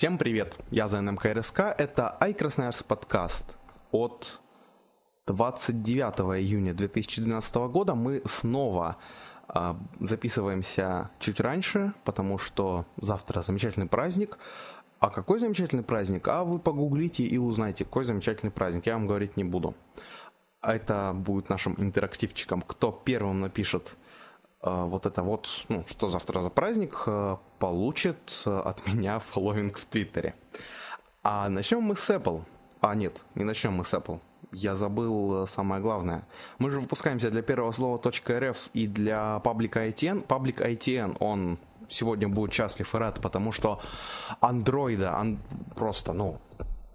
Всем привет, я за НМКРСК, это iCrasnoярск подкаст от 29 июня 2012 года. Мы снова э, записываемся чуть раньше, потому что завтра замечательный праздник. А какой замечательный праздник? А вы погуглите и узнаете, какой замечательный праздник. Я вам говорить не буду. Это будет нашим интерактивчиком. Кто первым напишет вот это вот, ну, что завтра за праздник, э, получит э, от меня фолловинг в Твиттере. А начнем мы с Apple. А, нет, не начнем мы с Apple. Я забыл самое главное. Мы же выпускаемся для первого слова .rf и для паблика ITN. Паблик ITN, он сегодня будет счастлив и рад, потому что андроида ан... просто, ну,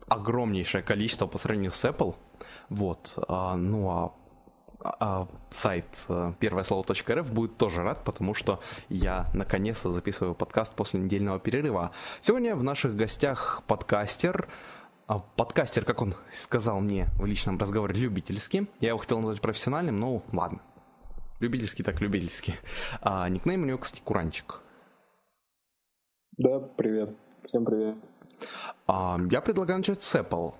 огромнейшее количество по сравнению с Apple. Вот. А, ну а а, сайт э, первое слово.рф будет тоже рад, потому что я наконец-то записываю подкаст после недельного перерыва. Сегодня в наших гостях подкастер, а, подкастер, как он сказал мне в личном разговоре, любительский. Я его хотел назвать профессиональным, но ладно. Любительский так любительский. А, никнейм у него, кстати, Куранчик. Да, привет. Всем привет. А, я предлагаю начать с Apple.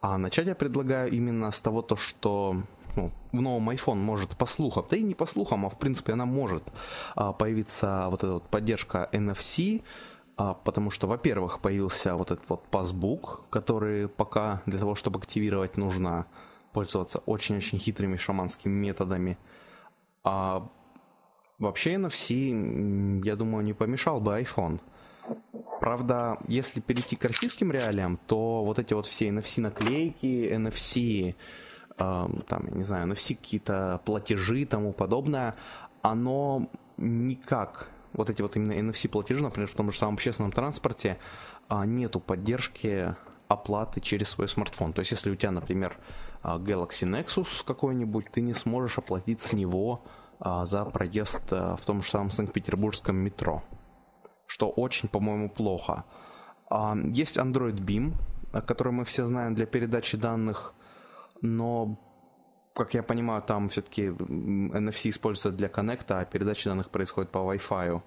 А начать я предлагаю именно с того, то, что ну, в новом iPhone может по слухам, да и не по слухам, а в принципе она может а, появиться вот эта вот поддержка NFC, а, потому что, во-первых, появился вот этот вот passbook, который пока для того, чтобы активировать, нужно пользоваться очень-очень хитрыми шаманскими методами. А вообще NFC, я думаю, не помешал бы iPhone. Правда, если перейти к российским реалиям, то вот эти вот все NFC-наклейки, NFC там, я не знаю, на все какие-то платежи и тому подобное, оно никак, вот эти вот именно NFC платежи, например, в том же самом общественном транспорте, а, нету поддержки оплаты через свой смартфон. То есть, если у тебя, например, а, Galaxy Nexus какой-нибудь, ты не сможешь оплатить с него а, за проезд в том же самом Санкт-Петербургском метро, что очень, по-моему, плохо. Есть Android Beam, который мы все знаем для передачи данных но, как я понимаю, там все-таки NFC используется для коннекта, а передача данных происходит по Wi-Fi.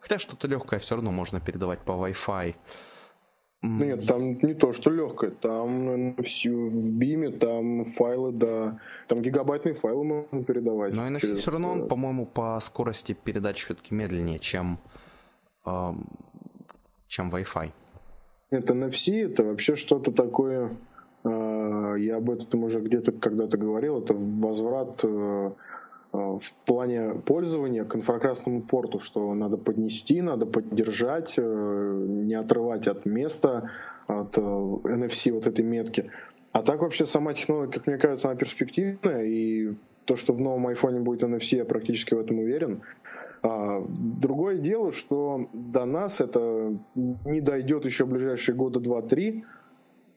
Хотя что-то легкое все равно можно передавать по Wi-Fi. Нет, там не то, что легкое. Там NFC в биме, там файлы, да. Там гигабайтные файлы можно передавать. Но NFC через... все равно, он, э, по-моему, по скорости передачи все-таки медленнее, чем, чем Wi-Fi. Нет, NFC это вообще что-то такое я об этом уже где-то когда-то говорил, это возврат э, э, в плане пользования к инфракрасному порту, что надо поднести, надо поддержать, не отрывать от места, от NFC вот этой метки. А так вообще сама технология, как мне кажется, она перспективная, и то, что в новом iPhone будет NFC, я практически в этом уверен. А, другое дело, что до нас это не дойдет еще в ближайшие года 2-3,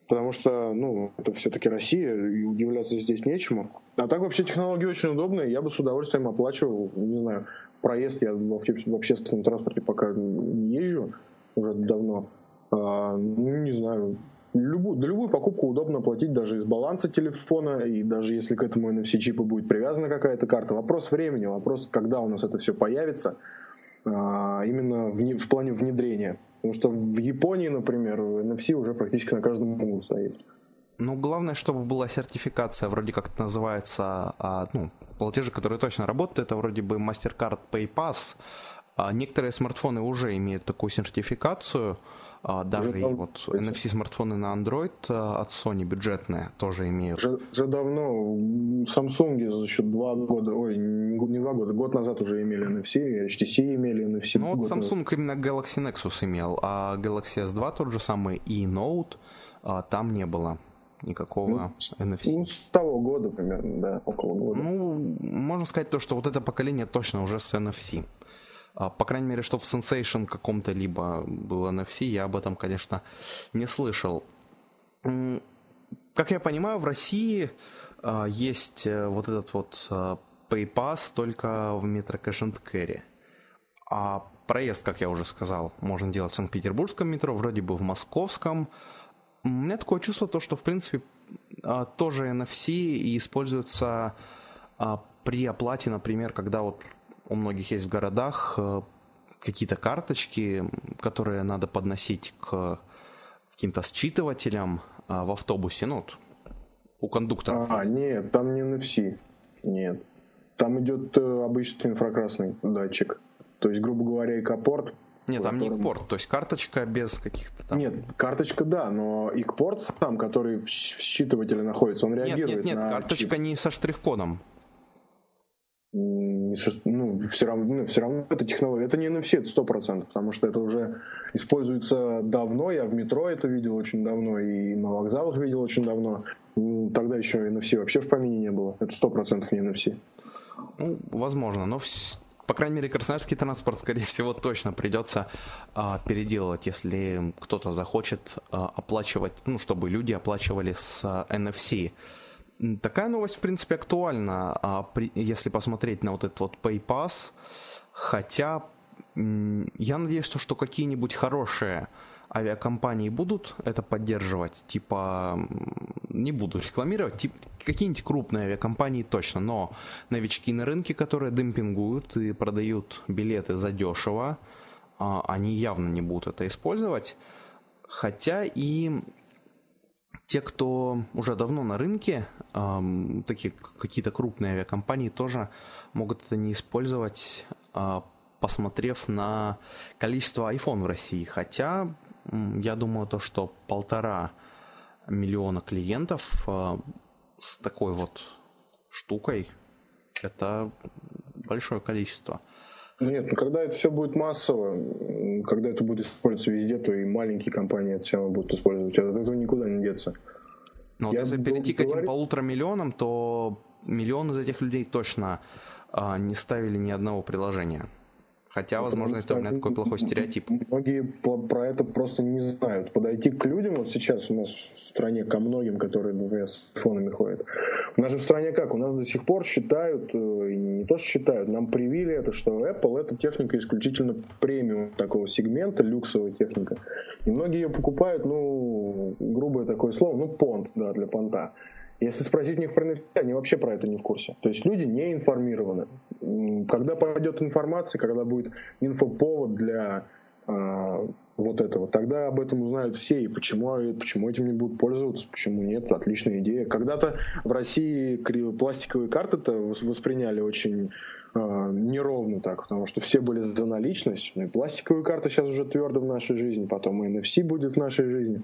потому что, ну, это все-таки Россия, и удивляться здесь нечему. А так вообще технологии очень удобные, я бы с удовольствием оплачивал, не знаю, проезд, я в общественном транспорте пока не езжу уже давно, а, ну, не знаю, любую, да любую покупку удобно платить даже из баланса телефона, и даже если к этому NFC-чипу будет привязана какая-то карта. Вопрос времени, вопрос, когда у нас это все появится, а, именно в, в плане внедрения. Потому что в Японии, например, NFC уже практически на каждом углу стоит. Ну, главное, чтобы была сертификация, вроде как это называется, а, ну, платежи, которые точно работают, это вроде бы MasterCard PayPass. А некоторые смартфоны уже имеют такую сертификацию, даже уже и вот NFC смартфоны на Android а, от Sony бюджетные тоже имеют. Уже, уже давно Samsung за счет два года, ой, не два года, год назад уже имели NFC, HTC имели NFC. Ну вот Samsung назад. именно Galaxy Nexus имел, а Galaxy S2 тот же самый и Note а, там не было никакого ну, NFC. Ну, с того года примерно, да, около года. Ну, можно сказать то, что вот это поколение точно уже с NFC. А, по крайней мере, что в Sensation каком-то либо было NFC, я об этом, конечно, не слышал. Как я понимаю, в России а, есть э, вот этот вот а, PayPass только в метро Cash and Carry. А проезд, как я уже сказал, можно делать в Санкт-Петербургском метро, вроде бы в московском. У меня такое чувство, то, что, в принципе, тоже NFC и используется при оплате, например, когда вот у многих есть в городах э, какие-то карточки, которые надо подносить к каким-то считывателем а, в автобусе, ну, у кондуктора. А, нет, там не NFC. Нет. Там идет э, обычный инфракрасный датчик. То есть, грубо говоря, икопорт. Нет, там котором... не икпорт, то есть карточка без каких-то там... Нет, карточка да, но икпорт сам, который в считывателе находится, он реагирует Нет, нет, нет, карточка чип. не со штрих-кодом ну, все равно, ну, все равно это технология, это не NFC, это сто процентов, потому что это уже используется давно, я в метро это видел очень давно, и на вокзалах видел очень давно, тогда еще NFC вообще в помине не было, это сто процентов не NFC. Ну, возможно, но по крайней мере, красноярский транспорт, скорее всего, точно придется а, переделывать, если кто-то захочет а, оплачивать, ну, чтобы люди оплачивали с а, NFC. Такая новость, в принципе, актуальна, а если посмотреть на вот этот вот PayPass, хотя я надеюсь, что, что какие-нибудь хорошие авиакомпании будут это поддерживать, типа, не буду рекламировать, типа, какие-нибудь крупные авиакомпании точно, но новички на рынке, которые демпингуют и продают билеты за дешево, а, они явно не будут это использовать, хотя и те, кто уже давно на рынке, эм, такие какие-то крупные авиакомпании тоже могут это не использовать, э, посмотрев на количество iPhone в России. Хотя я думаю то, что полтора миллиона клиентов э, с такой вот штукой это большое количество. Нет, ну когда это все будет массово, когда это будет использоваться везде, то и маленькие компании это все равно будут использовать. От этого никуда не деться. Но вот если перейти к этим полутора миллионам, то миллион из этих людей точно а, не ставили ни одного приложения. Хотя, возможно, это у меня такой плохой стереотип. Многие про это просто не знают. Подойти к людям, вот сейчас у нас в стране, ко многим, которые, например, с фонами ходят. У нас же в стране как? У нас до сих пор считают, э, не то считают, нам привили это, что Apple это техника исключительно премиум такого сегмента, люксовая техника. И многие ее покупают, ну, грубое такое слово, ну, понт, да, для понта. Если спросить у них про NFT, они вообще про это не в курсе. То есть люди не информированы. Когда пойдет информация, когда будет инфоповод для э, вот этого, тогда об этом узнают все, и почему, почему этим не будут пользоваться, почему нет, отличная идея. Когда-то в России пластиковые карты-то восприняли очень э, неровно так, потому что все были за наличность. Ну и пластиковые карты сейчас уже твердо в нашей жизни, потом и NFC будет в нашей жизни.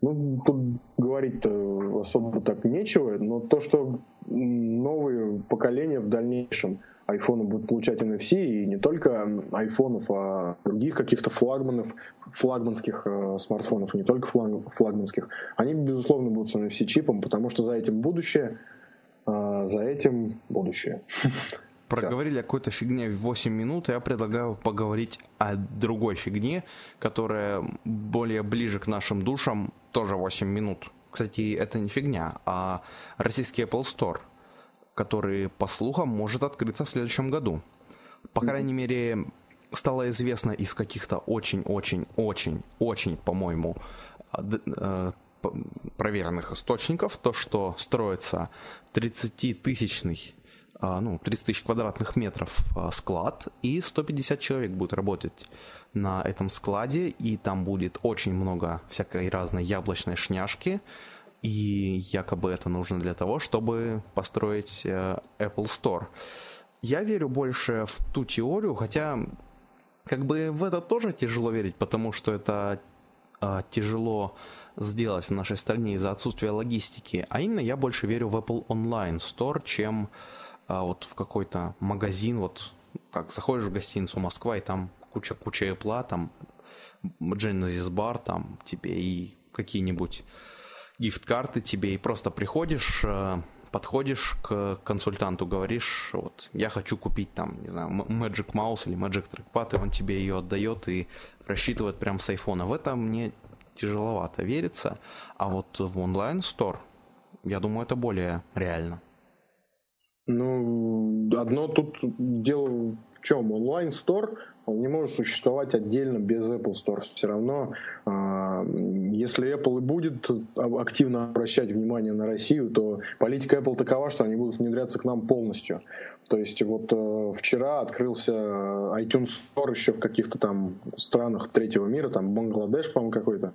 Ну, тут говорить-то особо так нечего, но то, что новые поколения в дальнейшем айфоны будут получать NFC, и не только айфонов, а других каких-то флагманов, флагманских э, смартфонов, и не только флаг, флагманских, они, безусловно, будут с NFC-чипом, потому что за этим будущее, э, за этим будущее. проговорили о какой-то фигне в 8 минут, я предлагаю поговорить о другой фигне, которая более ближе к нашим душам, тоже 8 минут. Кстати, это не фигня, а российский Apple Store, который, по слухам, может открыться в следующем году. По крайней мере, стало известно из каких-то очень-очень-очень-очень, по-моему, э, проверенных источников, то, что строится 30-тысячный а, ну, 30 тысяч квадратных метров склад, и 150 человек будет работать на этом складе, и там будет очень много всякой разной яблочной шняшки, и якобы это нужно для того, чтобы построить э, Apple Store. Я верю больше в ту теорию, хотя как бы в это тоже тяжело верить, потому что это э, тяжело сделать в нашей стране из-за отсутствия логистики. А именно я больше верю в Apple Online Store, чем а вот в какой-то магазин, вот как заходишь в гостиницу Москва, и там куча-куча Apple, там Genesis бар, там тебе и какие-нибудь гифт-карты тебе, и просто приходишь, э, подходишь к консультанту, говоришь, вот, я хочу купить там, не знаю, Magic Mouse или Magic Trackpad, и он тебе ее отдает и рассчитывает прям с айфона. В это мне тяжеловато верится, а вот в онлайн-стор, я думаю, это более реально. Ну, одно тут дело в чем? Онлайн-стор, он не может существовать отдельно без Apple Store. Все равно А, если Apple и будет активно обращать внимание на Россию, то политика Apple такова, что они будут внедряться к нам полностью. То есть вот э, вчера открылся iTunes Store еще в каких-то там странах третьего мира, там Бангладеш, по-моему, какой-то.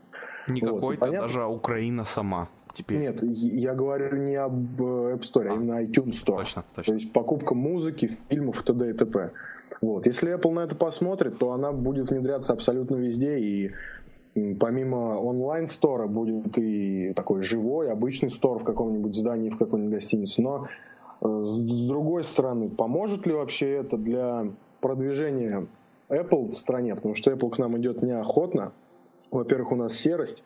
Не вот, какой-то, даже Украина сама. Теперь. Нет, я говорю не об э, App Store, а, а именно iTunes Store. Точно, точно. То есть покупка музыки, фильмов, т.д. и т.п. Вот. Если Apple на это посмотрит, то она будет внедряться абсолютно везде, и помимо онлайн-стора будет и такой живой, обычный стор в каком-нибудь здании, в какой-нибудь гостинице. Но э, с другой стороны, поможет ли вообще это для продвижения Apple в стране? Потому что Apple к нам идет неохотно. Во-первых, у нас серость,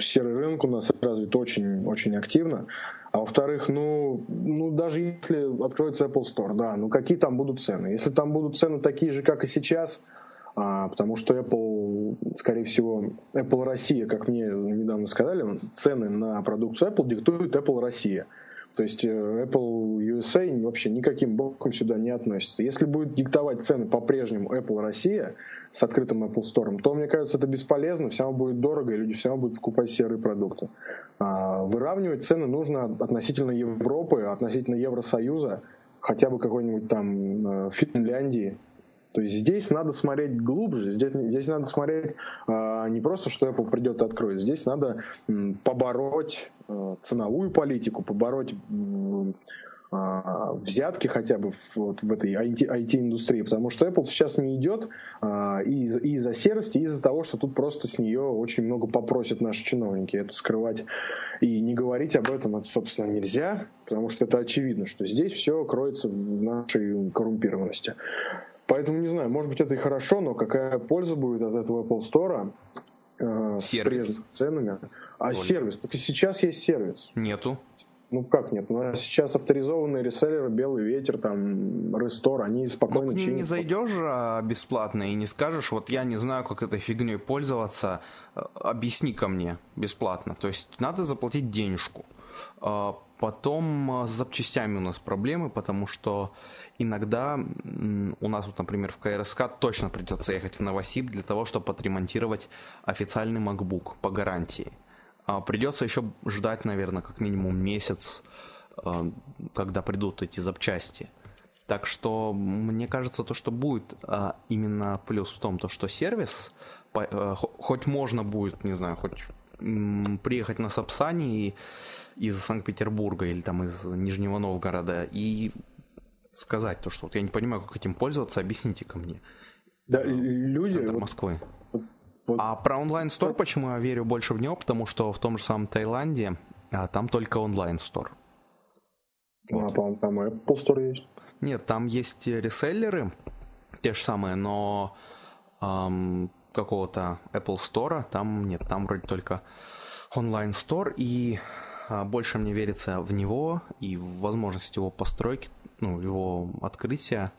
серый рынок у нас развит очень, очень активно. А во-вторых, ну, ну, даже если откроется Apple Store, да, ну какие там будут цены? Если там будут цены такие же, как и сейчас, а, потому что Apple, скорее всего, Apple Россия, как мне недавно сказали, цены на продукцию Apple диктует Apple Россия. То есть э, Apple USA вообще никаким боком сюда не относится. Если будет диктовать цены по-прежнему Apple Россия с открытым Apple Store, то, мне кажется, это бесполезно, все равно будет дорого, и люди все равно будут покупать серые продукты. А, выравнивать цены нужно относительно Европы, относительно Евросоюза, хотя бы какой-нибудь там э, Финляндии, то есть здесь надо смотреть глубже, здесь, здесь надо смотреть э, не просто, что Apple придет и откроет, здесь надо э, побороть э, ценовую политику, побороть э, взятки хотя бы вот в этой IT-индустрии, потому что Apple сейчас не идет э, и, из- и из-за серости, и из-за того, что тут просто с нее очень много попросят наши чиновники. Это скрывать и не говорить об этом, это, собственно, нельзя, потому что это очевидно, что здесь все кроется в нашей коррумпированности. Поэтому не знаю, может быть это и хорошо, но какая польза будет от этого Apple Store э, с прежними ценами? А Только. сервис? Так и сейчас есть сервис. Нету. Ну как нет? Ну, сейчас авторизованные реселлеры, Белый ветер, там, Рестор, они спокойно ну, чинят. не зайдешь а, бесплатно и не скажешь, вот я не знаю, как этой фигней пользоваться, э, объясни ко мне бесплатно. То есть надо заплатить денежку. А, потом с запчастями у нас проблемы, потому что иногда у нас, вот, например, в КРСК точно придется ехать в Новосиб для того, чтобы отремонтировать официальный MacBook по гарантии. А придется еще ждать, наверное, как минимум месяц, а, когда придут эти запчасти. Так что мне кажется, то, что будет а, именно плюс в том, то, что сервис, э, хоть можно будет, не знаю, хоть приехать на Сапсане из Санкт-Петербурга или там из Нижнего Новгорода и сказать, то, что вот я не понимаю, как этим пользоваться, объясните ко мне. Да, люди... Центр вот, Москвы. Вот, вот, а про онлайн-стор, вот. почему я верю больше в него? Потому что в том же самом Таиланде а, там только онлайн-стор. А, вот. А, по-моему, там Apple Store есть. Нет, там есть реселлеры, те же самые, но эм, какого-то Apple Store там нет, там вроде только онлайн-стор, и больше мне верится в него и в возможность его постройки ну, его открытия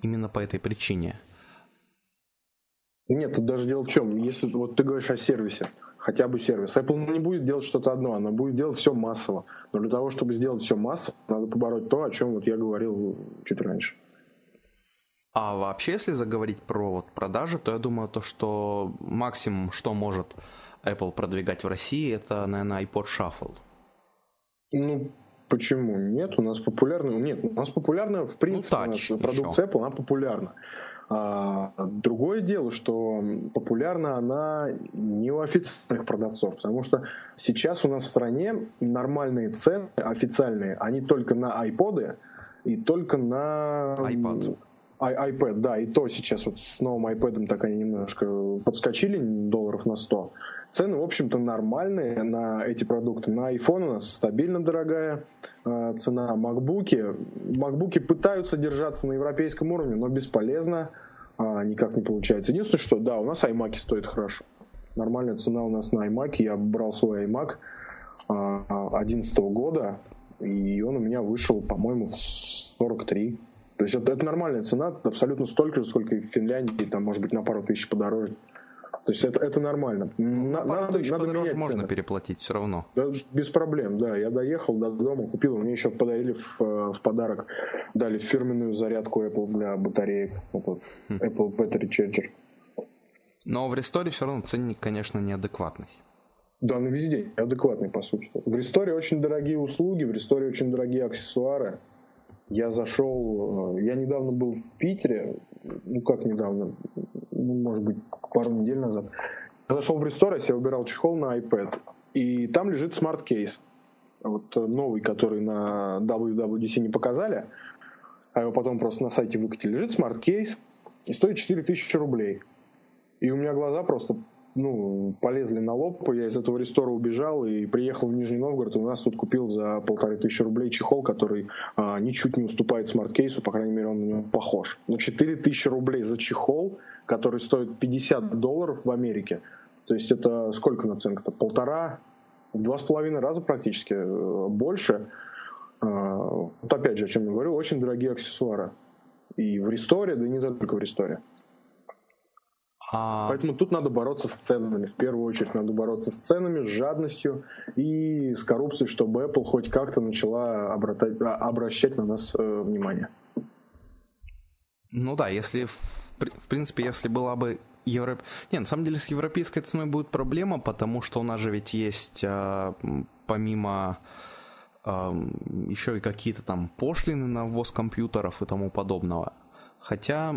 именно по этой причине. Нет, тут даже дело в чем. Если вот ты говоришь о сервисе, хотя бы сервис. Apple не будет делать что-то одно, она будет делать все массово. Но для того, чтобы сделать все массово, надо побороть то, о чем вот я говорил чуть раньше. А вообще, если заговорить про вот продажи, то я думаю, то, что максимум, что может Apple продвигать в России, это, наверное, iPod Shuffle. Ну, Почему? Нет, у нас популярно. Нет, у нас популярна, в принципе, ну, тач, продукция Apple, она популярна. А, другое дело, что популярна она не у официальных продавцов, потому что сейчас у нас в стране нормальные цены официальные, они только на iPod и только на iPad. I, iPad, да, и то сейчас вот с новым iPad так они немножко подскочили долларов на 100. Цены, в общем-то, нормальные на эти продукты. На iPhone у нас стабильно дорогая э, цена. MacBook, MacBook пытаются держаться на европейском уровне, но бесполезно. Э, никак не получается. Единственное, что да, у нас iMac стоит хорошо. Нормальная цена у нас на iMac. Я брал свой iMac 2011 э, года, и он у меня вышел, по-моему, в 43. То есть это, это нормальная цена, абсолютно столько же, сколько и в Финляндии, там, может быть, на пару тысяч подороже. То есть это, это нормально. Ну, на, надо, надо менять можно цены. переплатить все равно. Да, без проблем, да. Я доехал до дома, купил, мне еще подарили в, в подарок, дали фирменную зарядку Apple для батареек. Вот, хм. Apple Battery Charger. Но в ресторе все равно ценник, конечно, неадекватный. Да, на везде адекватный, по сути. В ресторе очень дорогие услуги, в ресторе очень дорогие аксессуары. Я зашел, э, я недавно был в Питере, ну как недавно, ну, может быть, пару недель назад. Я зашел в re:Store, я убирал чехол на iPad, и там лежит Smart Case. Вот э, новый, который на WWDC не показали, а его потом просто на сайте выкатили. Лежит Smart Case и стоит 4000 рублей. И у меня глаза просто ну, полезли на лоб, я из этого re:Store а убежал и приехал в Нижний Новгород, и у нас тут купил за полторы тысячи рублей чехол, который а, ничуть не уступает Smart Case у, по крайней мере, он на него похож. Но 4 тысячи рублей за чехол, который стоит 50 долларов в Америке, то есть это сколько наценка-то? Полтора, в два с половиной раза практически э, больше. А, вот опять же, о чем я говорю, очень дорогие аксессуары. И в ресторе, да и не только в ресторе. А... Поэтому тут надо бороться с ценами. В первую очередь надо бороться с ценами, с жадностью и с коррупцией, чтобы Apple хоть как-то начала обратать, а, обращать на нас э, внимание. Ну да, если в, в принципе, если была бы Европ... Не, на самом деле с европейской ценой будет проблема, потому что у нас же ведь есть э, помимо э, еще и какие-то там пошлины на ввоз компьютеров и тому подобного. Хотя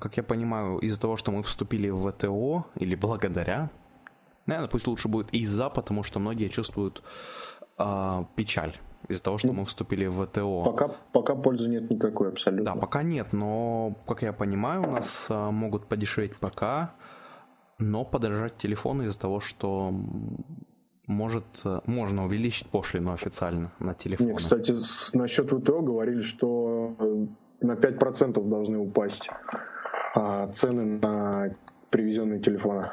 как я понимаю, из-за того, что мы вступили в ВТО, или благодаря, наверное, пусть лучше будет из-за, потому что многие чувствуют э, печаль из-за того, что ну, мы вступили в ВТО. Пока, пока пользы нет никакой абсолютно. Да, пока нет, но, как я понимаю, у нас э, могут подешеветь пока, но подорожать телефоны из-за того, что может, э, можно увеличить пошлину официально на телефон. кстати, насчет ВТО говорили, что э, на 5% должны упасть а, цены на привезенные телефоны.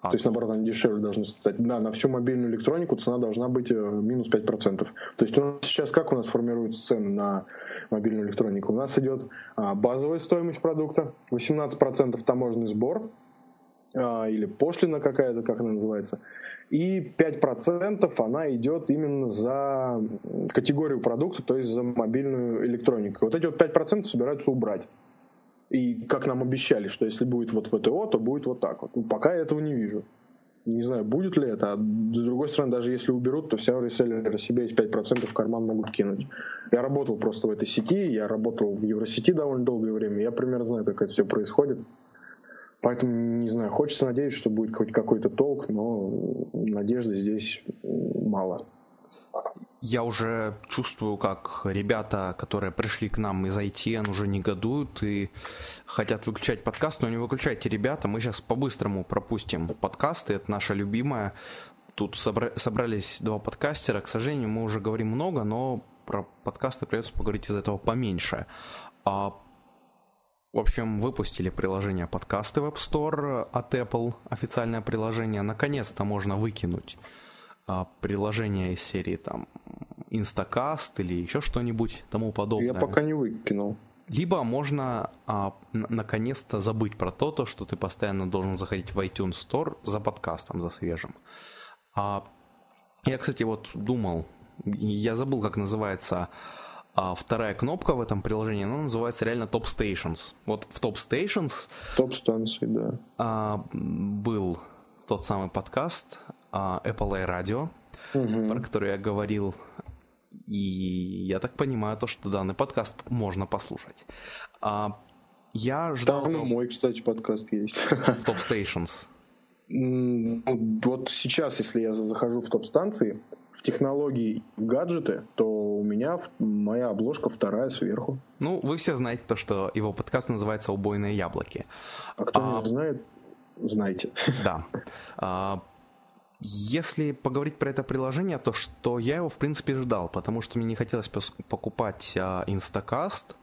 А. То есть, наоборот, они дешевле должны стать. Да, на всю мобильную электронику цена должна быть э, минус 5%. То есть у нас сейчас как у нас формируются цены на мобильную электронику? У нас идет а, базовая стоимость продукта, 18% таможенный сбор, а, или пошлина какая-то, как она называется, и 5% она идет именно за категорию продукта, то есть за мобильную электронику. Вот эти вот 5% собираются убрать. И как нам обещали, что если будет вот ВТО, то будет вот так вот. Ну, пока я этого не вижу. Не знаю, будет ли это. А с другой стороны, даже если уберут, то все реселлеры себе эти 5% в карман могут кинуть. Я работал просто в этой сети, я работал в Евросети довольно долгое время. Я примерно знаю, как это все происходит. Поэтому, не знаю, хочется надеяться, что будет хоть какой-то толк, но надежды здесь мало. Я уже чувствую, как ребята, которые пришли к нам из ITN, уже негодуют и хотят выключать подкаст, но не выключайте, ребята, мы сейчас по-быстрому пропустим подкасты, это наша любимая. Тут собра- собрались два подкастера, к сожалению, мы уже говорим много, но про подкасты придется поговорить из этого поменьше. А в общем, выпустили приложение подкасты в App Store от Apple, официальное приложение. Наконец-то можно выкинуть а, приложение из серии там Instacast или еще что-нибудь тому подобное. Я пока не выкинул. Либо можно а, наконец-то забыть про то, то, что ты постоянно должен заходить в iTunes Store за подкастом, за свежим. А, я, кстати, вот думал, я забыл, как называется а вторая кнопка в этом приложении, она называется реально Top Stations. Вот в Top Stations... Топ станции, да. А, был тот самый подкаст а, Apple iRadio, угу. про который я говорил. И я так понимаю, то, что данный подкаст можно послушать. А, я ждал... Там мой, кстати, подкаст есть. В Top Stations. Вот сейчас, если я захожу в топ-станции, в технологии в гаджеты, то у меня моя обложка вторая сверху. Ну, вы все знаете то, что его подкаст называется «Убойные яблоки». А кто а, не знает, знайте. Да. А, если поговорить про это приложение, то что я его, в принципе, ждал, потому что мне не хотелось покупать а, Instacast,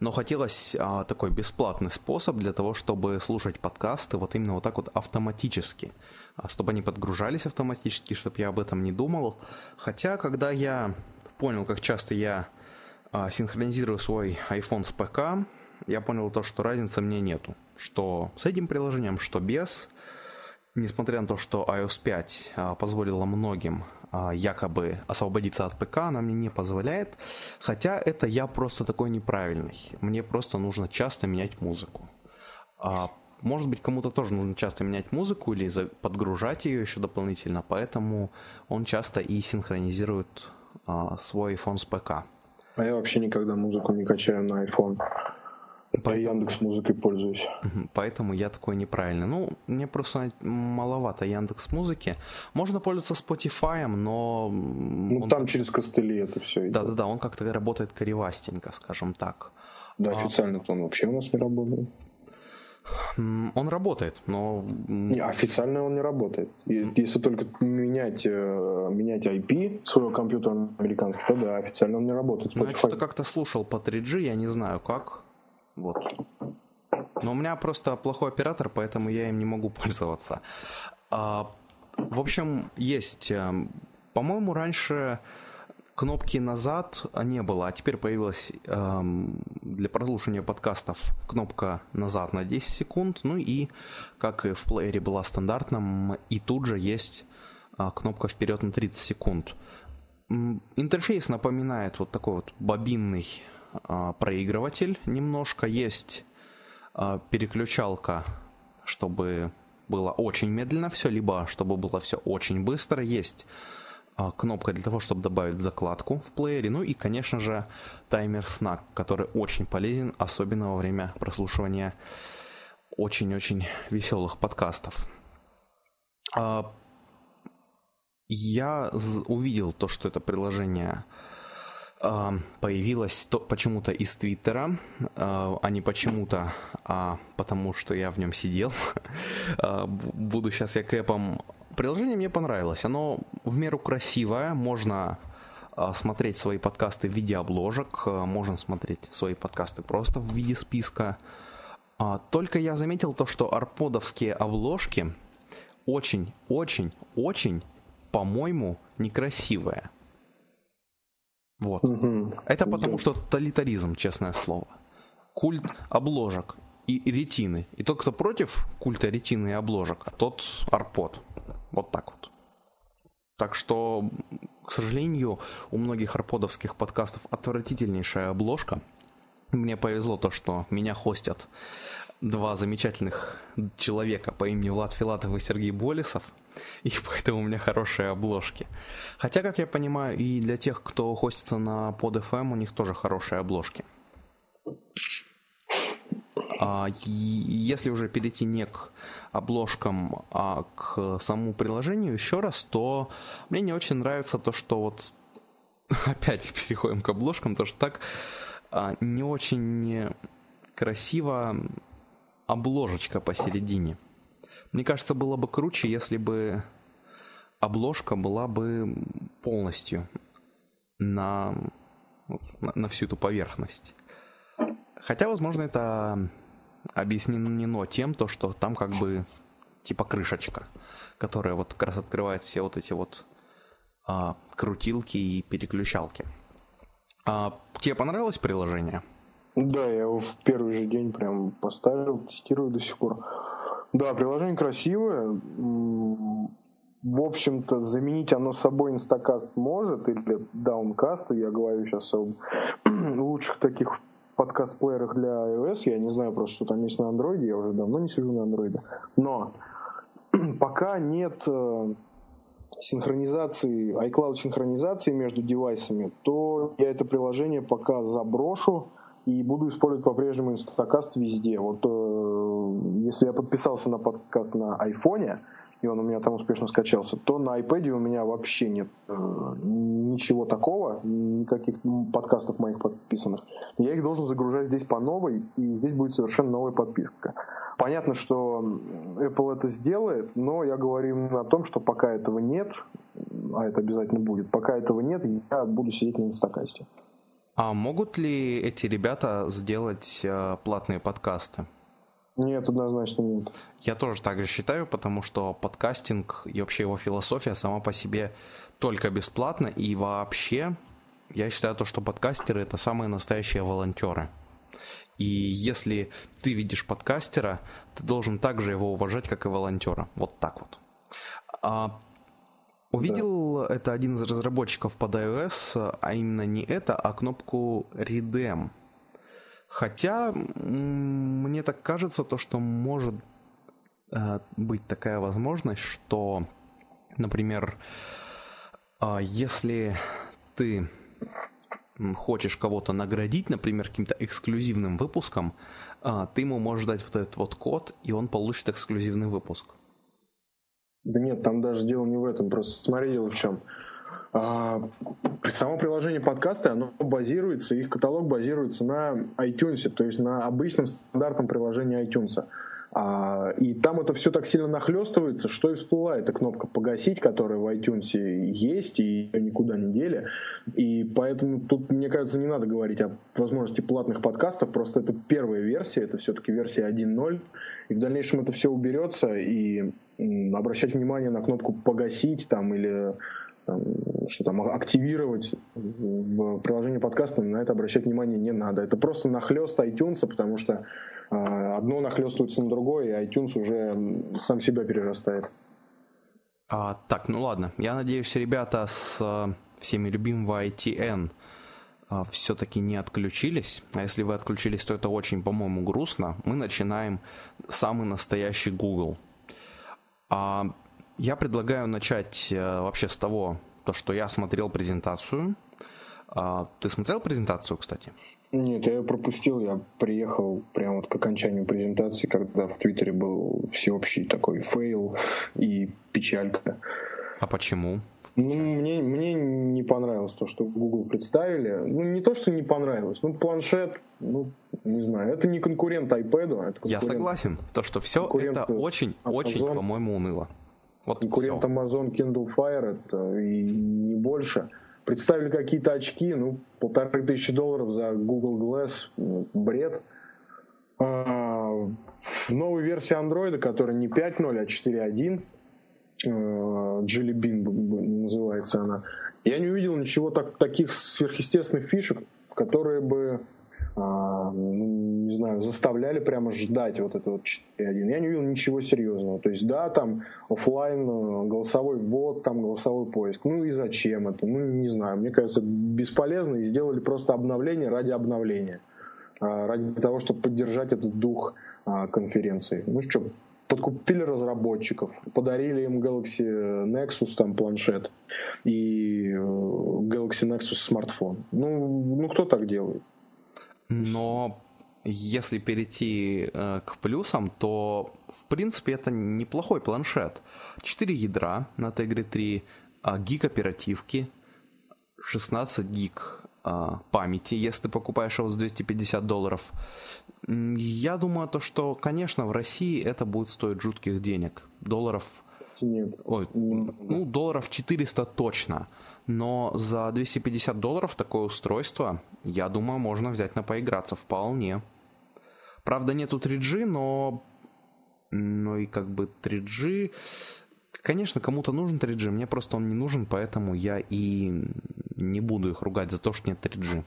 но хотелось а, такой бесплатный способ для того, чтобы слушать подкасты вот именно вот так вот автоматически, а, чтобы они подгружались автоматически, чтобы я об этом не думал. Хотя, когда я понял, как часто я а, синхронизирую свой iPhone с ПК, я понял то, что разницы мне нету. Что с этим приложением, что без. Несмотря на то, что iOS 5 а, позволила многим а, якобы освободиться от ПК, она мне не позволяет. Хотя это я просто такой неправильный. Мне просто нужно часто менять музыку. А, может быть, кому-то тоже нужно часто менять музыку или подгружать ее еще дополнительно, поэтому он часто и синхронизирует свой iPhone с ПК. А я вообще никогда музыку не качаю на iPhone. По Яндекс музыкой пользуюсь. Поэтому я такой неправильный. Ну, мне просто маловато Яндекс музыки. Можно пользоваться Spotify, но... Ну, там через костыли это все Да-да-да, он как-то работает коревастенько, скажем так. Да, а официально а... он вообще у нас не работает. Он работает, но... Не, официально он не работает. Если только менять, э, менять IP своего компьютера американский, то да, официально он не работает. Ну, я что-то как-то слушал по 3G, я не знаю как. Вот. Но у меня просто плохой оператор, поэтому я им не могу пользоваться. А, в общем, есть. Э, по-моему, раньше кнопки назад не было, а теперь появилась эм, для прослушивания подкастов кнопка назад на 10 секунд. Ну и, как и в плеере была стандартным, и тут же есть э, кнопка вперед на 30 секунд. Интерфейс напоминает вот такой вот бобинный э, проигрыватель немножко. Есть э, переключалка, чтобы было очень медленно все, либо чтобы было все очень быстро. Есть кнопка для того, чтобы добавить закладку в плеере. Ну и, конечно же, таймер сна, который очень полезен, особенно во время прослушивания очень-очень веселых подкастов. А, я увидел то, что это приложение а, появилось то, почему-то из Твиттера, а не почему-то, а потому что я в нем сидел. Буду сейчас я кэпом Приложение мне понравилось. Оно в меру красивое. Можно а, смотреть свои подкасты в виде обложек. А, можно смотреть свои подкасты просто в виде списка. А, только я заметил то, что арподовские обложки очень, очень, очень, по-моему, некрасивые. Вот. Угу. Это потому что тоталитаризм, честное слово. Культ обложек и ретины. И тот, кто против культа ретины и обложек, тот арпод. Вот так вот. Так что, к сожалению, у многих арподовских подкастов отвратительнейшая обложка. Мне повезло то, что меня хостят два замечательных человека по имени Влад Филатов и Сергей Болесов, и поэтому у меня хорошие обложки. Хотя, как я понимаю, и для тех, кто хостится на PodFM, у них тоже хорошие обложки. А, если уже перейти не к обложкам, а к самому приложению еще раз, то мне не очень нравится то, что вот опять переходим к обложкам, то что так а, не очень красиво обложечка посередине. Мне кажется, было бы круче, если бы обложка была бы полностью на, на всю эту поверхность. Хотя, возможно, это объяснено тем, то, что там как бы типа крышечка, которая вот как раз открывает все вот эти вот а, крутилки и переключалки. А, тебе понравилось приложение? Да, я его в первый же день прям поставил, тестирую до сих пор. Да, приложение красивое. В общем-то, заменить оно собой инстакаст может, или даункаст, я говорю сейчас о лучших таких подкаст-плеерах для iOS. Я не знаю просто, что там есть на Android. Я уже давно не сижу на Android. Но пока нет э, синхронизации, iCloud синхронизации между девайсами, то я это приложение пока заброшу и буду использовать по-прежнему Instacast везде. Вот э, если я подписался на подкаст на айфоне, и он у меня там успешно скачался, то на iPad у меня вообще нет э, ничего такого, никаких подкастов моих подписанных. Я их должен загружать здесь по новой, и здесь будет совершенно новая подписка. Понятно, что Apple это сделает, но я говорю именно о том, что пока этого нет, а это обязательно будет, пока этого нет, я буду сидеть на инстакасте. А могут ли эти ребята сделать э, платные подкасты? Нет, однозначно нет. Я тоже так же считаю, потому что подкастинг и вообще его философия сама по себе только бесплатна. И вообще, я считаю то, что подкастеры это самые настоящие волонтеры. И если ты видишь подкастера, ты должен также его уважать, как и волонтера. Вот так вот. А, увидел да. это один из разработчиков под iOS, а именно не это, а кнопку Redeem. Хотя мне так кажется, то, что может э, быть такая возможность, что, например, э, если ты хочешь кого-то наградить, например, каким-то эксклюзивным выпуском, э, ты ему можешь дать вот этот вот код, и он получит эксклюзивный выпуск. Да нет, там даже дело не в этом. Просто смотри, дело в чем. А, само приложение подкаста, оно базируется, их каталог базируется на iTunes, то есть на обычном стандартном приложении iTunes. А, и там это все так сильно нахлестывается, что и всплывает эта кнопка «Погасить», которая в iTunes есть, и ее никуда не дели. И поэтому тут, мне кажется, не надо говорить о возможности платных подкастов, просто это первая версия, это все-таки версия 1.0, и в дальнейшем это все уберется, и обращать внимание на кнопку «Погасить» там или там, что там активировать в приложении подкаста, на это обращать внимание не надо. Это просто нахлест iTunes, потому что э, одно нахлестывается на другое, и iTunes уже сам себя перерастает. А, так, ну ладно. Я надеюсь, ребята с э, всеми любимого ITN э, все-таки не отключились. А если вы отключились, то это очень, по-моему, грустно. Мы начинаем самый настоящий Google. А я предлагаю начать э, вообще с того, то, что я смотрел презентацию. А, ты смотрел презентацию, кстати? Нет, я ее пропустил. Я приехал прямо вот к окончанию презентации, когда в Твиттере был всеобщий такой fail и печалька. А почему? Ну, мне, мне не понравилось то, что Google представили. Ну, не то, что не понравилось. Ну, планшет, ну, не знаю, это не конкурент iPad. А это конкурент... Я согласен. То, что все это очень-очень, по-моему, уныло. Вот Конкурент все. Amazon Kindle Fire это и не больше. Представили какие-то очки, ну, полторы тысячи долларов за Google Glass, ну, бред. А, в новой версии Android, которая не 5.0, а 4.1, э, Jelly Bean называется она, я не увидел ничего так, таких сверхъестественных фишек, которые бы не знаю, заставляли прямо ждать вот это вот 4.1. Я не увидел ничего серьезного. То есть, да, там офлайн э, голосовой ввод, там голосовой поиск. Ну и зачем это? Ну, не знаю. Мне кажется, бесполезно и сделали просто обновление ради обновления. А, ради того, чтобы поддержать этот дух а, конференции. Ну что, подкупили разработчиков, подарили им Galaxy Nexus там планшет и э, Galaxy Nexus смартфон. Ну, ну кто так делает? Но если перейти э, к плюсам, то в принципе это неплохой планшет. 4 ядра на Tigre 3, э, гиг оперативки, 16 гиг э, памяти, если ты покупаешь его за 250 долларов. Я думаю, то, что, конечно, в России это будет стоить жутких денег. Долларов... Нет. Ой, ну, долларов 400 точно. Но за 250 долларов такое устройство, я думаю, можно взять на поиграться вполне. Правда, нету 3G, но... Ну и как бы 3G... Конечно, кому-то нужен 3G, мне просто он не нужен, поэтому я и не буду их ругать за то, что нет 3G.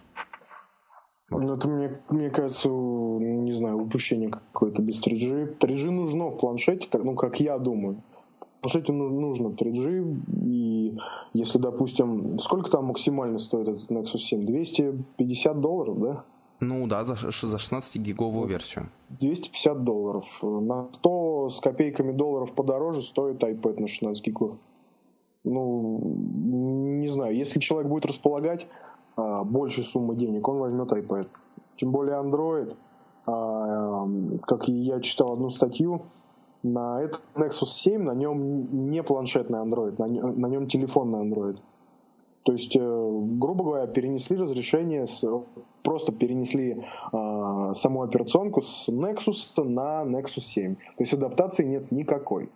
Вот. Ну, это, мне, мне кажется, не знаю, упущение какое-то без 3G. 3G нужно в планшете, ну, как я думаю планшете нужно 3G, и если, допустим, сколько там максимально стоит этот Nexus 7? 250 долларов, да? Ну да, за, за 16-гиговую версию. 250 долларов. На 100 с копейками долларов подороже стоит iPad на 16 гигов. Ну, не знаю, если человек будет располагать а, большей суммы денег, он возьмет iPad. Тем более Android, а, как я читал одну статью, на этот Nexus 7 на нем не планшетный Android, на нем, на нем телефонный Android. То есть, э, грубо говоря, перенесли разрешение, с, просто перенесли э, саму операционку с Nexus на Nexus 7. То есть адаптации нет никакой.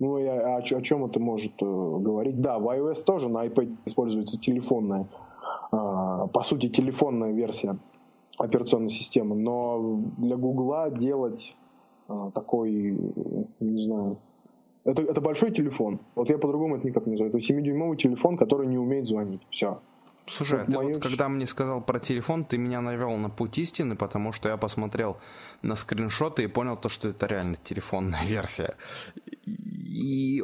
Ну и о, о, чем это может э, говорить? Да, в iOS тоже на iPad используется телефонная, э, по сути, телефонная версия операционной системы, но для Гугла делать такой, не знаю, это, это большой телефон. Вот я по-другому это никак не называю. Это 7-дюймовый телефон, который не умеет звонить. Все. Слушай, вот ты мою... вот, когда мне сказал про телефон, ты меня навел на путь истины, потому что я посмотрел на скриншоты и понял то, что это реально телефонная версия. И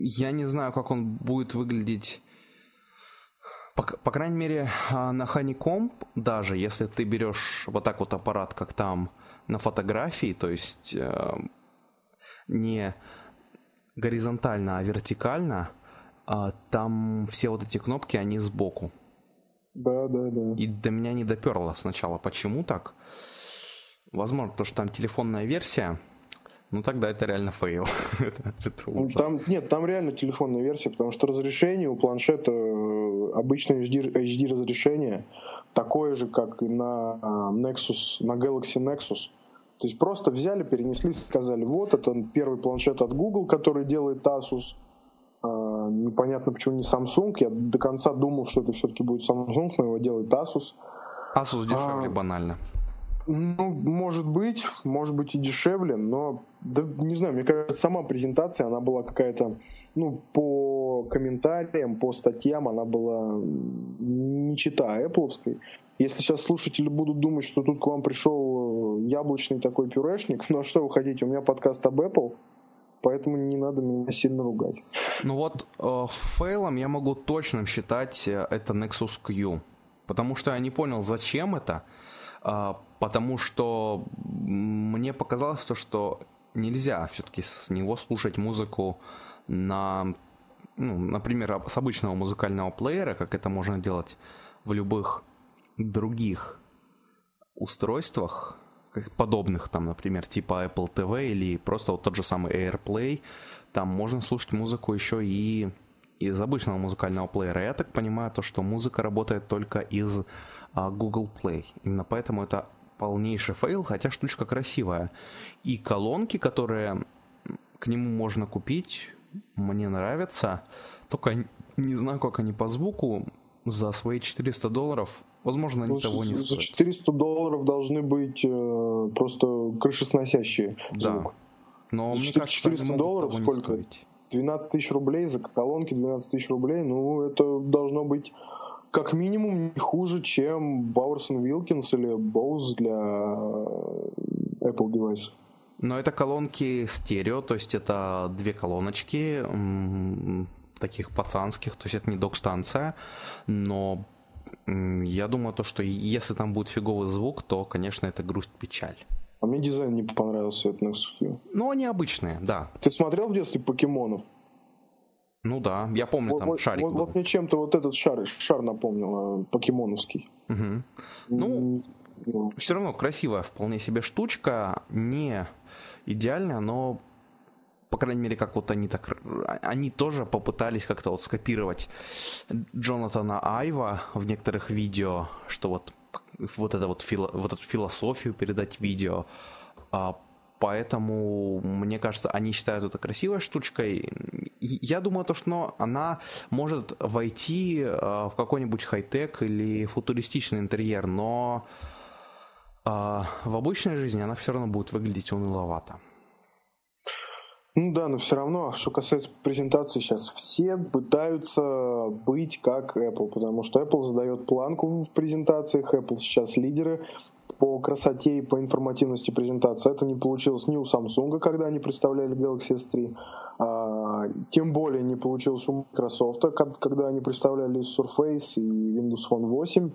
я не знаю, как он будет выглядеть. По, по крайней мере, а, на Honeycomb, даже если ты берешь вот так вот аппарат, как там, на фотографии, то есть э, не горизонтально, а вертикально, э, там все вот эти кнопки, они сбоку. Да, да, да. И до меня не доперло сначала, почему так. Возможно, то, что там телефонная версия, ну тогда это реально fail. это, это ну, там, нет, там реально телефонная версия, потому что разрешение у планшета э, обычное HD, HD разрешение такое же, как и на а, Nexus, на Galaxy Nexus. То есть просто взяли, перенесли, сказали, вот это первый планшет от Google, который делает Asus. А, непонятно, почему не Samsung. Я до конца думал, что это все-таки будет Samsung, но его делает Asus. Asus дешевле а, банально. Ну, может быть, может быть и дешевле, но да, не знаю, мне кажется, сама презентация, она была какая-то, ну, по комментариям, по статьям, она была не чита Apple. Если сейчас слушатели будут думать, что тут к вам пришел яблочный такой пюрешник, ну а что вы хотите, у меня подкаст об Apple, поэтому не надо меня сильно ругать. Ну вот, э, фейлом я могу точно считать э, это Nexus Q, потому что я не понял, зачем это, а, потому что мне показалось то, что нельзя все-таки с него слушать музыку на, ну, например, с обычного музыкального плеера, как это можно делать в любых других устройствах, подобных там, например, типа Apple TV или просто вот тот же самый AirPlay, там можно слушать музыку еще и из обычного музыкального плеера. Я так понимаю то, что музыка работает только из а, Google Play. Именно поэтому это полнейший fail, хотя штучка красивая. И колонки, которые к нему можно купить, мне нравятся. Только не знаю, как они по звуку. За свои 400 долларов, возможно, они ну, того не за стоят. За 400 долларов должны быть э, просто крышесносящие да. звук. Но за мне 400, кажется, 400 долларов сколько? 12 тысяч рублей за колонки, 12 тысяч рублей. Ну, это должно быть как минимум не хуже, чем Bowers Wilkins или Bose для э, Apple девайсов. Но это колонки стерео, то есть это две колоночки таких пацанских, то есть это не док-станция, но я думаю, то, что если там будет фиговый звук, то, конечно, это грусть-печаль. А мне дизайн не понравился от Nexus Ну, они обычные, да. Ты смотрел в детстве покемонов? Ну да, я помню вот, там вот, шарик вот, был. Вот мне чем-то вот этот шар, шар напомнил, э, покемоновский. Угу. Ну, ну, все равно красивая вполне себе штучка, не идеальная, но по крайней мере, как вот они так, они тоже попытались как-то вот скопировать Джонатана Айва в некоторых видео, что вот вот это вот, фило, вот эту философию передать видео. А, поэтому, мне кажется, они считают это красивой штучкой. Я думаю, то, что она может войти а, в какой-нибудь хай-тек или футуристичный интерьер, но а, в обычной жизни она все равно будет выглядеть уныловато. Ну да, но все равно, что касается презентации, сейчас все пытаются быть как Apple, потому что Apple задает планку в презентациях, Apple сейчас лидеры по красоте и по информативности презентации. Это не получилось ни у Samsung, когда они представляли Galaxy S3, а, тем более не получилось у Microsoft, когда они представляли Surface и Windows Phone 8.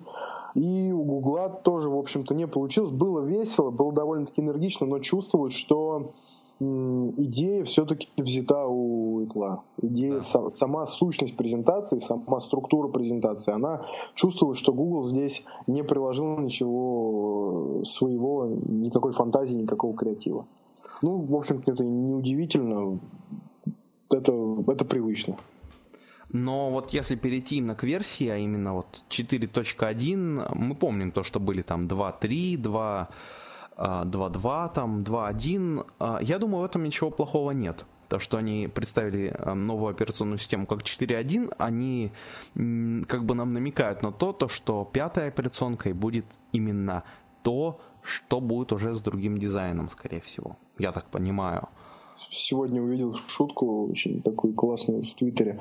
И у Google тоже, в общем-то, не получилось. Было весело, было довольно-таки энергично, но чувствовалось, что идея все-таки взята у Итла. Идея, да. сама сущность презентации, сама структура презентации, она чувствовала, что Google здесь не приложил ничего своего, никакой фантазии, никакого креатива. Ну, в общем-то, это неудивительно, это, это привычно. Но вот если перейти именно к версии, а именно вот 4.1, мы помним то, что были там 2.3, 2 2.2, там 2.1. А, я думаю, в этом ничего плохого нет. То, что они представили а, новую операционную систему как 4.1, они как бы нам намекают на то, то, что пятой операционкой будет именно то, что будет уже с другим дизайном, скорее всего. Я так понимаю. Сегодня увидел шутку очень такую классную в Твиттере.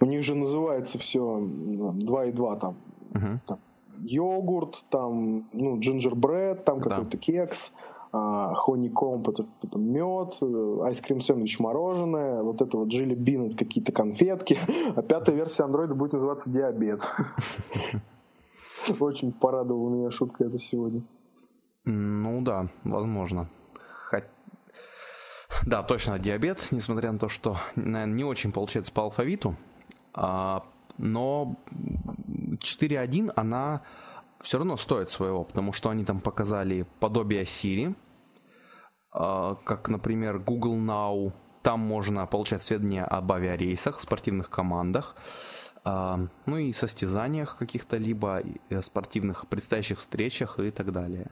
У них же называется все 2.2 там. Угу. там йогурт, там, ну, джинджербред, там да. какой-то кекс, хоникомп, это, это мед, айскрим сэндвич мороженое, вот это вот джили бин, какие-то конфетки, а пятая версия андроида будет называться диабет. Очень порадовала меня шутка это сегодня. Ну да, возможно. Да, точно, диабет, несмотря на то, что, наверное, не очень получается по алфавиту, а, но 4.1 она все равно стоит своего, потому что они там показали подобие Siri, а, как, например, Google Now, там можно получать сведения об авиарейсах, спортивных командах, а, ну и состязаниях каких-то, либо э, спортивных предстоящих встречах и так далее.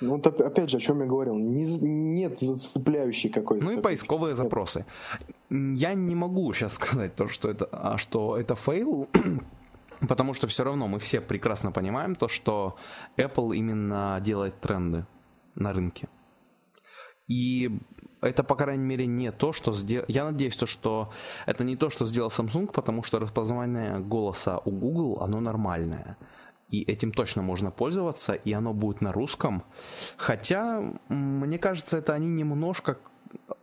Ну, вот опять же, о чем я говорил, не, нет зацепляющей какой-то. Ну и поисковые запросы. Я не могу сейчас сказать то, что это, а что это fail, потому что все равно мы все прекрасно понимаем то, что Apple именно делает тренды на рынке. И это, по крайней мере, не то, что сделал... Я надеюсь, то, что это не то, что сделал Samsung, потому что распознавание голоса у Google, оно нормальное. И этим точно можно пользоваться, и оно будет на русском. Хотя, мне кажется, это они немножко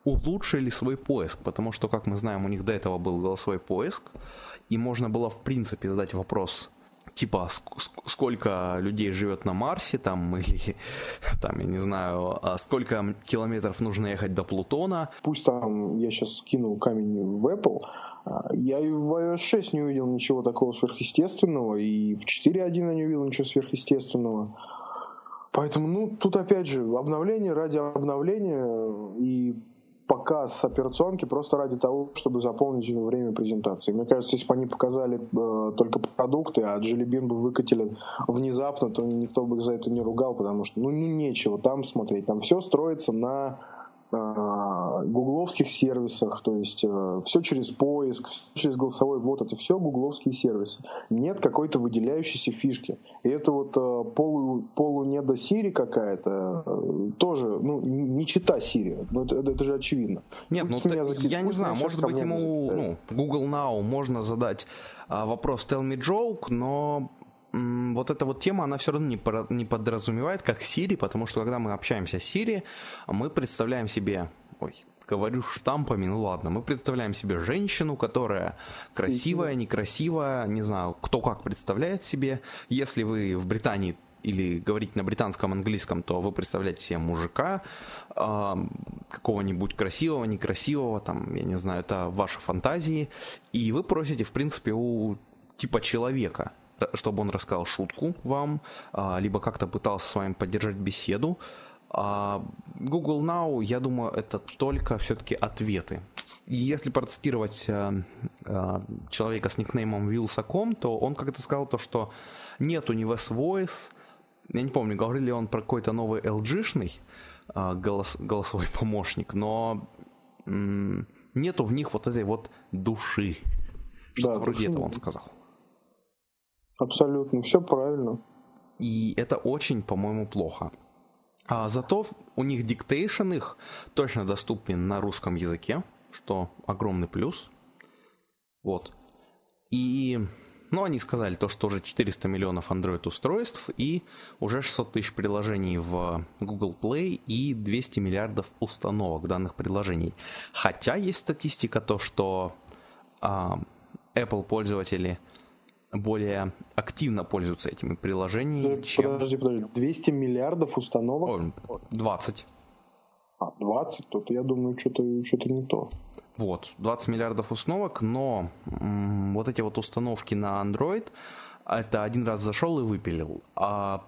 улучшили свой поиск, потому что, как мы знаем, у них до этого был голосовой поиск, и можно было, в принципе, задать вопрос типа сколько людей живет на Марсе, там, или там, я не знаю, а сколько километров нужно ехать до Плутона. Пусть там я сейчас скину камень в Apple, а, я и в iOS 6 не увидел ничего такого сверхъестественного, и в 4.1 я не увидел ничего сверхъестественного. Поэтому, ну, тут опять же, обновление ради обновления, и показ операционки просто ради того, чтобы заполнить время презентации. Мне кажется, если бы они показали э, только продукты, а Bean бы выкатили внезапно, то никто бы за это не ругал, потому что ну, ну нечего там смотреть. Там все строится на гугловских сервисах, то есть э, все через поиск, все через голосовой ввод, это все гугловские сервисы. Нет какой-то выделяющейся фишки. И это вот э, полу, полу не до Siri какая-то, тоже, ну, не чита Siri, ну, это, это же очевидно. Нет, ну, ты, я не знаю, может быть ему, ну, Google Now можно задать а, вопрос Tell me joke, но вот эта вот тема, она все равно не, не подразумевает, как Siri, потому что когда мы общаемся с Siri, мы представляем себе, ой, говорю штампами, ну ладно, мы представляем себе женщину, которая красивая, некрасивая, не знаю, кто как представляет себе. Если вы в Британии или говорить на британском английском, то вы представляете себе мужика, э, какого-нибудь красивого, некрасивого, там, я не знаю, это ваши фантазии, и вы просите, в принципе, у типа человека, чтобы он рассказал шутку вам, а, либо как-то пытался с вами поддержать беседу. А, Google Now, я думаю, это только все-таки ответы. Если процитировать а, человека с никнеймом Wilson.com, то он как-то сказал то, что нету ни Wes Voice, я не помню, говорил ли он про какой-то новый LG-шный голос, голосовой помощник, но нету в них вот этой вот души. Что-то да, вроде души. этого он сказал. Абсолютно, все правильно. И это очень, по-моему, плохо. А зато у них диктейшн их точно доступен на русском языке, что огромный плюс. Вот. И, ну, они сказали то, что уже 400 миллионов Android устройств и уже 600 тысяч приложений в Google Play и 200 миллиардов установок данных приложений. Хотя есть статистика то, что а, Apple пользователи – более активно пользуются этими приложениями, подожди, чем... Подожди, подожди, 200 миллиардов установок? О, 20. А, 20? Тут я думаю, что-то что не то. Вот, 20 миллиардов установок, но м- вот эти вот установки на Android, это один раз зашел и выпилил, а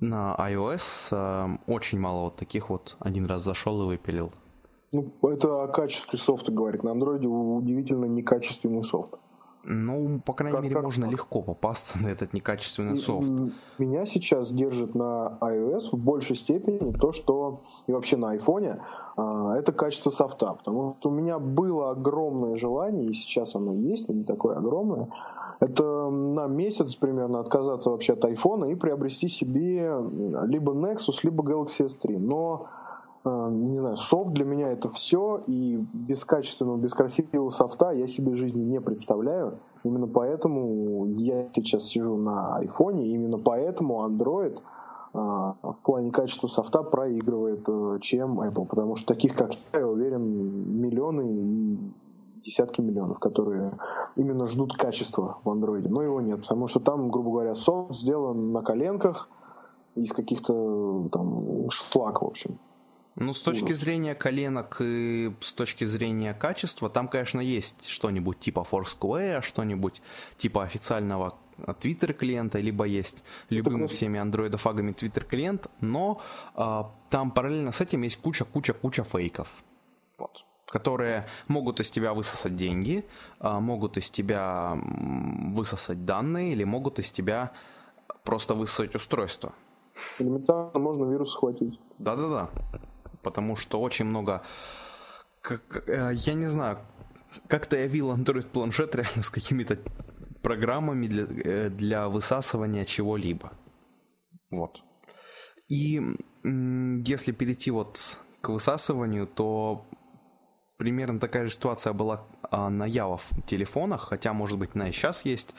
на iOS э, очень мало вот таких вот один раз зашел и выпилил. Ну, это о качестве софта говорит. На Android удивительно некачественный софт. Ну, по крайней как, мере, как можно так? легко попасться на этот некачественный софт. Меня сейчас держит на iOS в большей степени то, что и вообще на айфоне а, это качество софта. Потому что у меня было огромное желание, и сейчас оно есть, но не такое огромное. Это на месяц примерно отказаться вообще от айфона и приобрести себе либо Nexus, либо Galaxy S3. Но не знаю, софт для меня это все, и без качественного, без красивого софта я себе жизни не представляю. Именно поэтому я сейчас сижу на айфоне, именно поэтому Android э, в плане качества софта проигрывает, э, чем Apple, потому что таких, как я, я уверен, миллионы десятки миллионов, которые именно ждут качества в Android, но его нет, потому что там, грубо говоря, софт сделан на коленках, из каких-то там шлак, в общем. Ну, с точки Ужас. зрения коленок и с точки зрения качества, там, конечно, есть что-нибудь типа Foursquare, что-нибудь типа официального Twitter клиента, либо есть любым всеми андроидофагами Twitter клиент, но а, там параллельно с этим есть куча-куча-куча фейков. Вот которые могут из тебя высосать деньги, а, могут из тебя высосать данные или могут из тебя просто высосать устройство. Элементарно можно вирус схватить. Да-да-да. Потому что очень много... Как, э, я не знаю, как-то я видел Android планшет реально с какими-то программами для, э, для высасывания чего-либо. Вот. И если перейти вот к высасыванию, то примерно такая же ситуация была а, на Java телефонах, хотя, может быть, она и сейчас есть.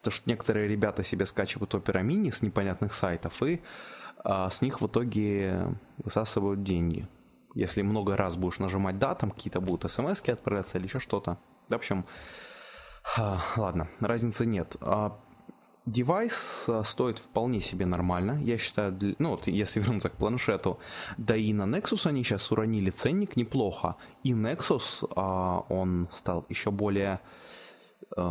То, что некоторые ребята себе скачивают Opera Mini с непонятных сайтов, и а, с них в итоге высасывают деньги. Если много раз будешь нажимать «да», там какие-то будут смс отправляться или еще что-то. В общем, а, ладно, разницы нет. А, девайс а, стоит вполне себе нормально, я считаю, ну вот если вернуться к планшету, да и на Nexus они сейчас уронили ценник неплохо, и Nexus, он стал еще более,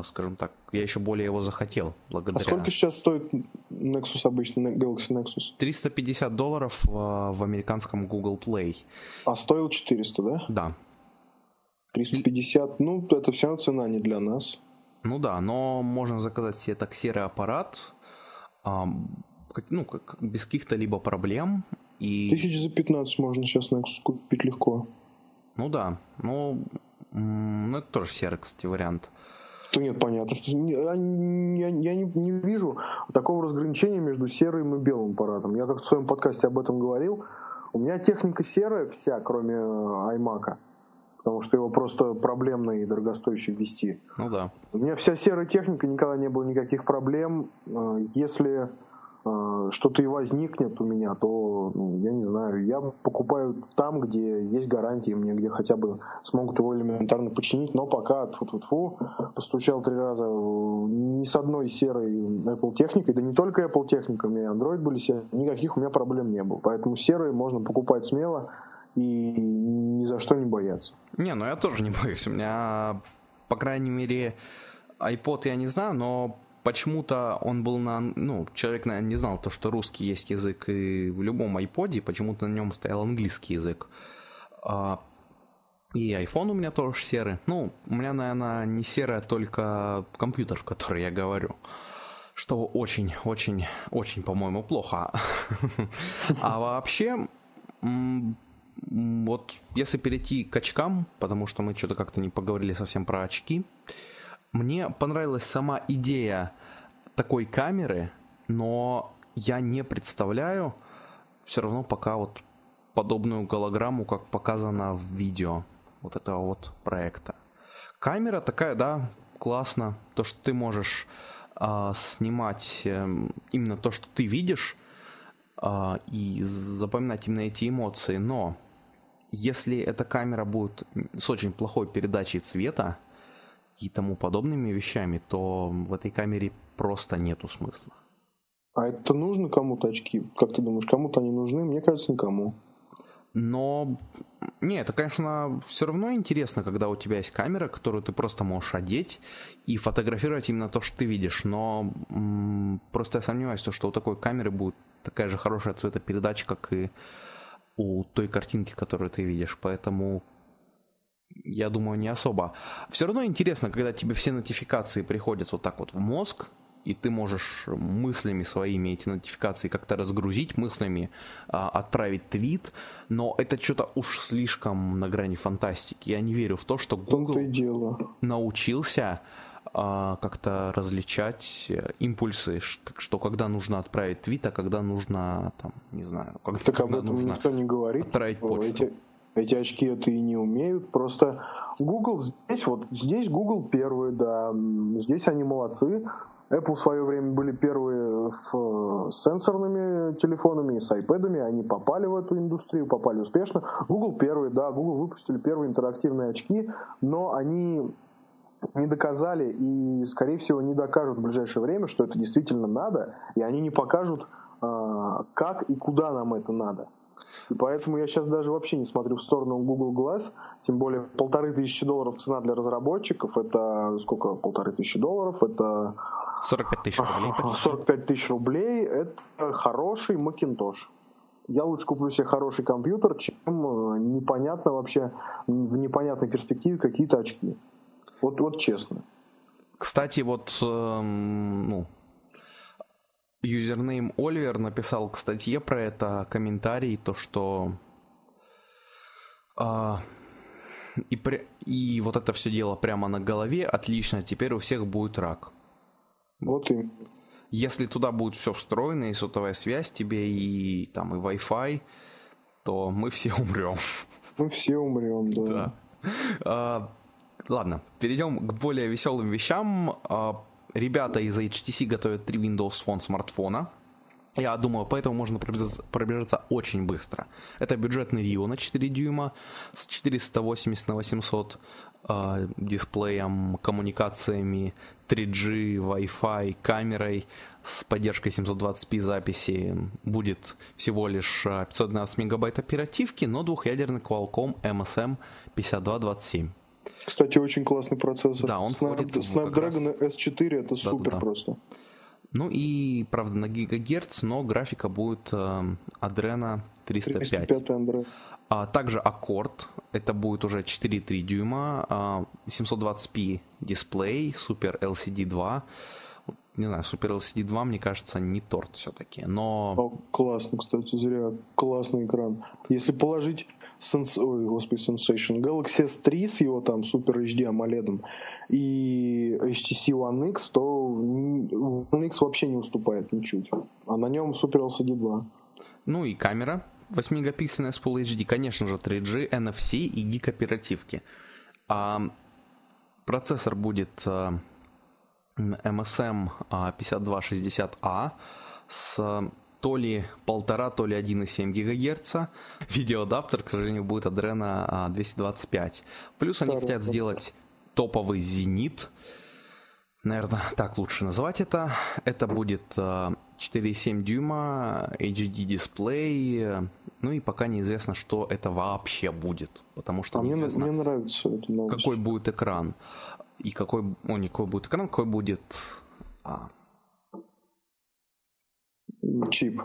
скажем так, я еще более его захотел благодаря... А сколько сейчас стоит Nexus обычно, Galaxy Nexus? 350 долларов в, в американском Google Play. А стоил 400, да? Да. 350, ну, это вся цена не для нас. Ну да, но можно заказать себе так серый аппарат, ну, как, без каких-то либо проблем. И... Тысяч за 15 можно сейчас Nexus купить легко. Ну да, ну, ну это тоже серый, кстати, вариант. То нет, понятно, что я, я, я не, не вижу такого разграничения между серым и белым аппаратом. Я как в своем подкасте об этом говорил. У меня техника серая вся, кроме э, iMac потому что его просто проблемно и дорогостояще ввести. Ну да. У меня вся серая техника, никогда не было никаких проблем. Э, если э, что-то и возникнет у меня, то, ну, я не знаю, я покупаю там, где есть гарантии мне, где хотя бы смогут его элементарно починить, но пока тьфу -тьфу -тьфу, постучал три раза ни с одной серой Apple техникой, да не только Apple техниками, Android были серые, никаких у меня проблем не было. Поэтому серые можно покупать смело, и ни за что не бояться. Не, ну я тоже не боюсь. У меня, по крайней мере, iPod я не знаю, но почему-то он был на... Ну, человек, наверное, не знал то, что русский есть язык и в любом iPod, почему-то на нем стоял английский язык. А, и iPhone у меня тоже серый. Ну, у меня, наверное, не серый, а только компьютер, в который я говорю. Что очень, очень, очень, по-моему, плохо. А вообще, вот если перейти к очкам, потому что мы что-то как-то не поговорили совсем про очки, мне понравилась сама идея такой камеры, но я не представляю все равно пока вот подобную голограмму, как показано в видео вот этого вот проекта. Камера такая, да, классно, то, что ты можешь э, снимать э, именно то, что ты видишь, э, и запоминать именно эти эмоции, но если эта камера будет с очень плохой передачей цвета и тому подобными вещами, то в этой камере просто нету смысла. А это нужно кому-то очки? Как ты думаешь, кому-то они нужны? Мне кажется, никому. Но, не, это, конечно, все равно интересно, когда у тебя есть камера, которую ты просто можешь одеть и фотографировать именно то, что ты видишь. Но м- просто я сомневаюсь, что у такой камеры будет такая же хорошая цветопередача, как и у той картинки, которую ты видишь, поэтому я думаю, не особо. Все равно интересно, когда тебе все нотификации приходят вот так вот в мозг, и ты можешь мыслями своими эти нотификации как-то разгрузить, мыслями а, отправить твит, но это что-то уж слишком на грани фантастики. Я не верю в то, что Google научился а, как-то различать э, импульсы, что когда нужно отправить твит, а когда нужно, там, не знаю, когда, так когда об этом нужно никто не говорит. Отправить почту. Эти, эти очки это и не умеют. Просто Google здесь, вот здесь Google первые, да, здесь они молодцы. Apple в свое время были первые в, с сенсорными телефонами и с iPad, они попали в эту индустрию, попали успешно. Google первые, да, Google выпустили первые интерактивные очки, но они не доказали и, скорее всего, не докажут в ближайшее время, что это действительно надо, и они не покажут а, как и куда нам это надо. И поэтому я сейчас даже вообще не смотрю в сторону Google Glass, тем более полторы тысячи долларов цена для разработчиков, это сколько полторы тысячи долларов, это 45 тысяч рублей. 45 тысяч рублей, это хороший Macintosh. Я лучше куплю себе хороший компьютер, чем э, непонятно вообще, в непонятной перспективе какие-то очки. Вот, вот честно. Кстати, вот, эм, ну, юзернейм Оливер написал к статье про это комментарий, то что э, и, при, и вот это все дело прямо на голове, отлично, теперь у всех будет рак. Вот и. Если туда будет все встроено, и сотовая связь тебе, и там, и Wi-Fi, то мы все умрем. Мы все умрем, да. да. А, ладно, перейдем к более веселым вещам. А, ребята из HTC готовят три Windows Phone смартфона. Я думаю, поэтому можно пробежаться, пробежаться очень быстро. Это бюджетный Rio на 4 дюйма с 480 на 800 э, дисплеем, коммуникациями 3G, Wi-Fi, камерой с поддержкой 720p записи. Будет всего лишь 512 мегабайт оперативки, но двухъядерный Qualcomm MSM 5227. Кстати, очень классный процессор. Да, он Snap, входит Snapdragon раз... S4 это да, супер да, да. просто. Ну и, правда, на гигагерц, но графика будет э, Adreno 305. 305 Android. А также аккорд, это будет уже 4,3 дюйма, а, 720p дисплей, Super LCD 2. Не знаю, Super LCD 2, мне кажется, не торт все-таки, но... О, классно, кстати, зря. Классный экран. Если положить Sens... Ой, господи, Sensation. Galaxy S3 с его там Super HD AMOLED и HTC One X, то One X вообще не уступает ничуть. А на нем Super LCD 2. Ну и камера 8-мегапиксельная с Full HD, конечно же 3G, NFC и гиг оперативки. А процессор будет а, MSM 5260A с то ли полтора, то ли 1,7 ГГц. Видеоадаптер, к сожалению, будет Adreno 225. Плюс они хотят сделать топовый Зенит. Наверное, так лучше назвать это. Это будет 4,7 дюйма, HD дисплей, ну и пока неизвестно, что это вообще будет, потому что а неизвестно, мне, мне нравится новость. какой будет экран и какой, о, не какой будет экран, какой будет а. Чип,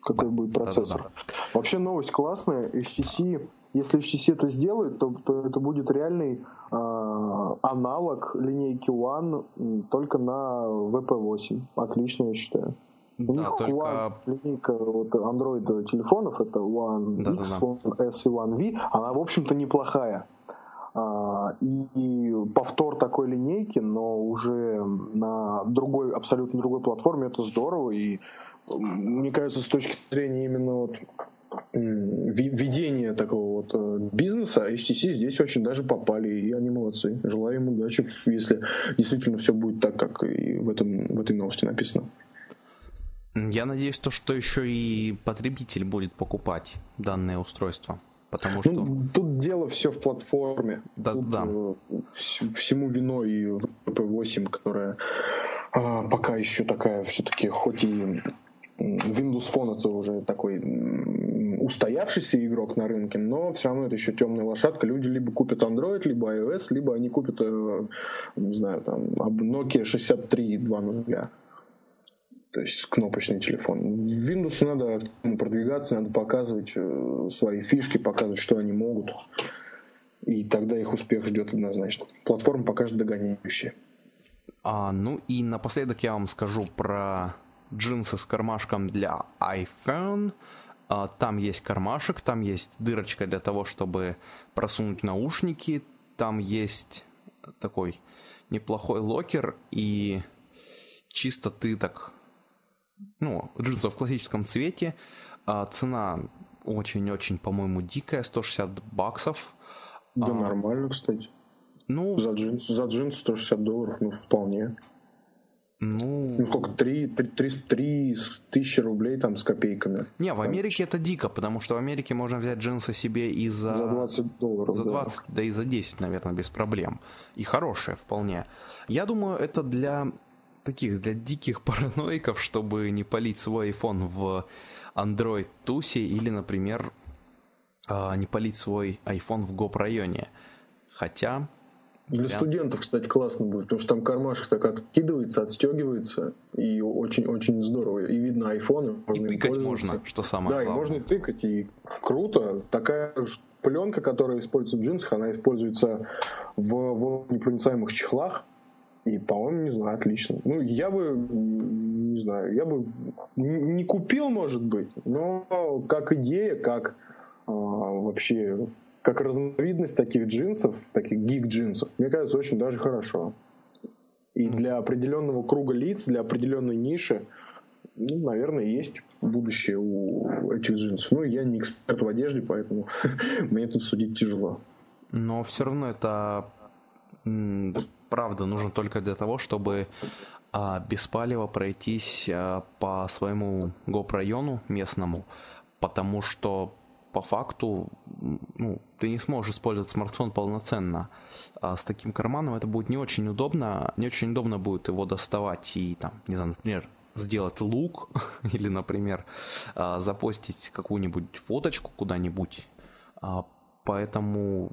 какой да, будет процессор. Да, да, да. Вообще новость классная, HTC если HTC это сделает, то, то это будет реальный э, аналог линейки One только на VP8. Отлично, я считаю. У да, них только... One, линейка вот, Android телефонов, это One да, X, да, да. One S и One V, она, в общем-то, неплохая. А, и, и повтор такой линейки, но уже на другой, абсолютно другой платформе, это здорово. И мне кажется, с точки зрения именно вот ведения такого вот э, бизнеса, HTC здесь очень даже попали, и они молодцы. Желаю им удачи, если действительно все будет так, как и в, этом, в этой новости написано. Я надеюсь, то, что еще и потребитель будет покупать данное устройство. Потому что... Ну, тут дело все в платформе. Да, тут, да. Э, всему вино и P8, которая а, пока еще такая все-таки, хоть и Windows Phone это уже такой устоявшийся игрок на рынке, но все равно это еще темная лошадка. Люди либо купят Android, либо iOS, либо они купят, э, не знаю, там, Nokia 63.2.0. То есть кнопочный телефон. В Windows надо продвигаться, надо показывать э, свои фишки, показывать, что они могут. И тогда их успех ждет однозначно. Платформа покажет догоняющие. А, ну и напоследок я вам скажу про джинсы с кармашком для iPhone. А, там есть кармашек, там есть дырочка для того, чтобы просунуть наушники. Там есть такой неплохой локер и чисто ты так ну, джинсы в классическом цвете. А, цена очень-очень, по-моему, дикая, 160 баксов. Да, а, нормально, кстати. Ну, за джинсы, за джинсы 160 долларов, ну, вполне. Ну, ну сколько, 3, 3, 3, 3 тысячи рублей там с копейками. Не, в Америке это дико, потому что в Америке можно взять джинсы себе и за... За 20 долларов, За 20, да. да и за 10, наверное, без проблем. И хорошие вполне. Я думаю, это для таких для диких параноиков, чтобы не полить свой iPhone в Android тусе или, например, а, не полить свой iPhone в гоп районе. Хотя для вариант... студентов, кстати, классно будет, потому что там кармашек так откидывается, отстегивается, и очень-очень здорово. И видно айфоны. И тыкать можно, что самое да, главное. Да, и можно тыкать, и круто. Такая пленка, которая используется в джинсах, она используется в непроницаемых чехлах, и, по-моему, не знаю, отлично. Ну, я бы, не знаю, я бы не купил, может быть, но как идея, как а, вообще как разновидность таких джинсов, таких гик-джинсов, мне кажется, очень даже хорошо. И для определенного круга лиц, для определенной ниши, ну, наверное, есть будущее у этих джинсов. Ну, я не эксперт в одежде, поэтому мне тут судить тяжело. Но все равно это правда нужно только для того, чтобы а, без палева пройтись а, по своему гоп-району местному, потому что по факту ну, ты не сможешь использовать смартфон полноценно. А с таким карманом это будет не очень удобно. Не очень удобно будет его доставать и там, не знаю, например, сделать лук или, например, а, запостить какую-нибудь фоточку куда-нибудь. А, поэтому...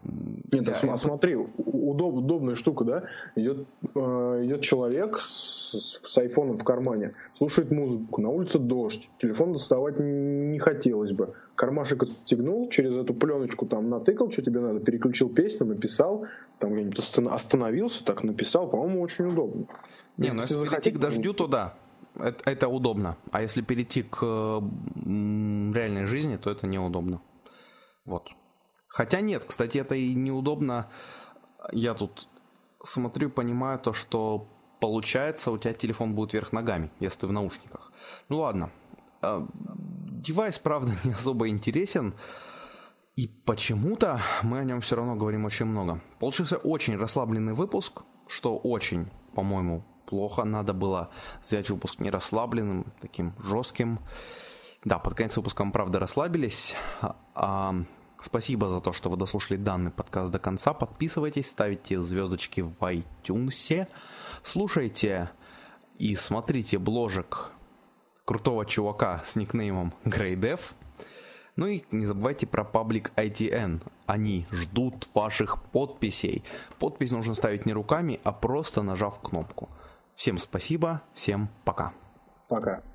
Нет, я... а смотри, удоб, удобная штука, да? Идет, э, идет человек с, с айфоном в кармане, слушает музыку, на улице дождь, телефон доставать не хотелось бы. Кармашек отстегнул, через эту пленочку там натыкал, что тебе надо, переключил песню, написал, там где-нибудь остановился, так написал, по-моему, очень удобно. Не, ну если, если перейти к дождю, то да, это, это удобно. А если перейти к реальной жизни, то это неудобно. Вот. Хотя нет, кстати, это и неудобно я тут смотрю, понимаю то, что получается у тебя телефон будет вверх ногами, если ты в наушниках. Ну ладно. А, девайс, правда, не особо интересен. И почему-то мы о нем все равно говорим очень много. Получился очень расслабленный выпуск, что очень, по-моему, плохо. Надо было сделать выпуск не расслабленным, таким жестким. Да, под конец выпуска мы, правда, расслабились. А, Спасибо за то, что вы дослушали данный подкаст до конца. Подписывайтесь, ставите звездочки в iTunes, слушайте и смотрите бложек крутого чувака с никнеймом GreyDev. Ну и не забывайте про паблик ITN. Они ждут ваших подписей. Подпись нужно ставить не руками, а просто нажав кнопку. Всем спасибо, всем пока. Пока.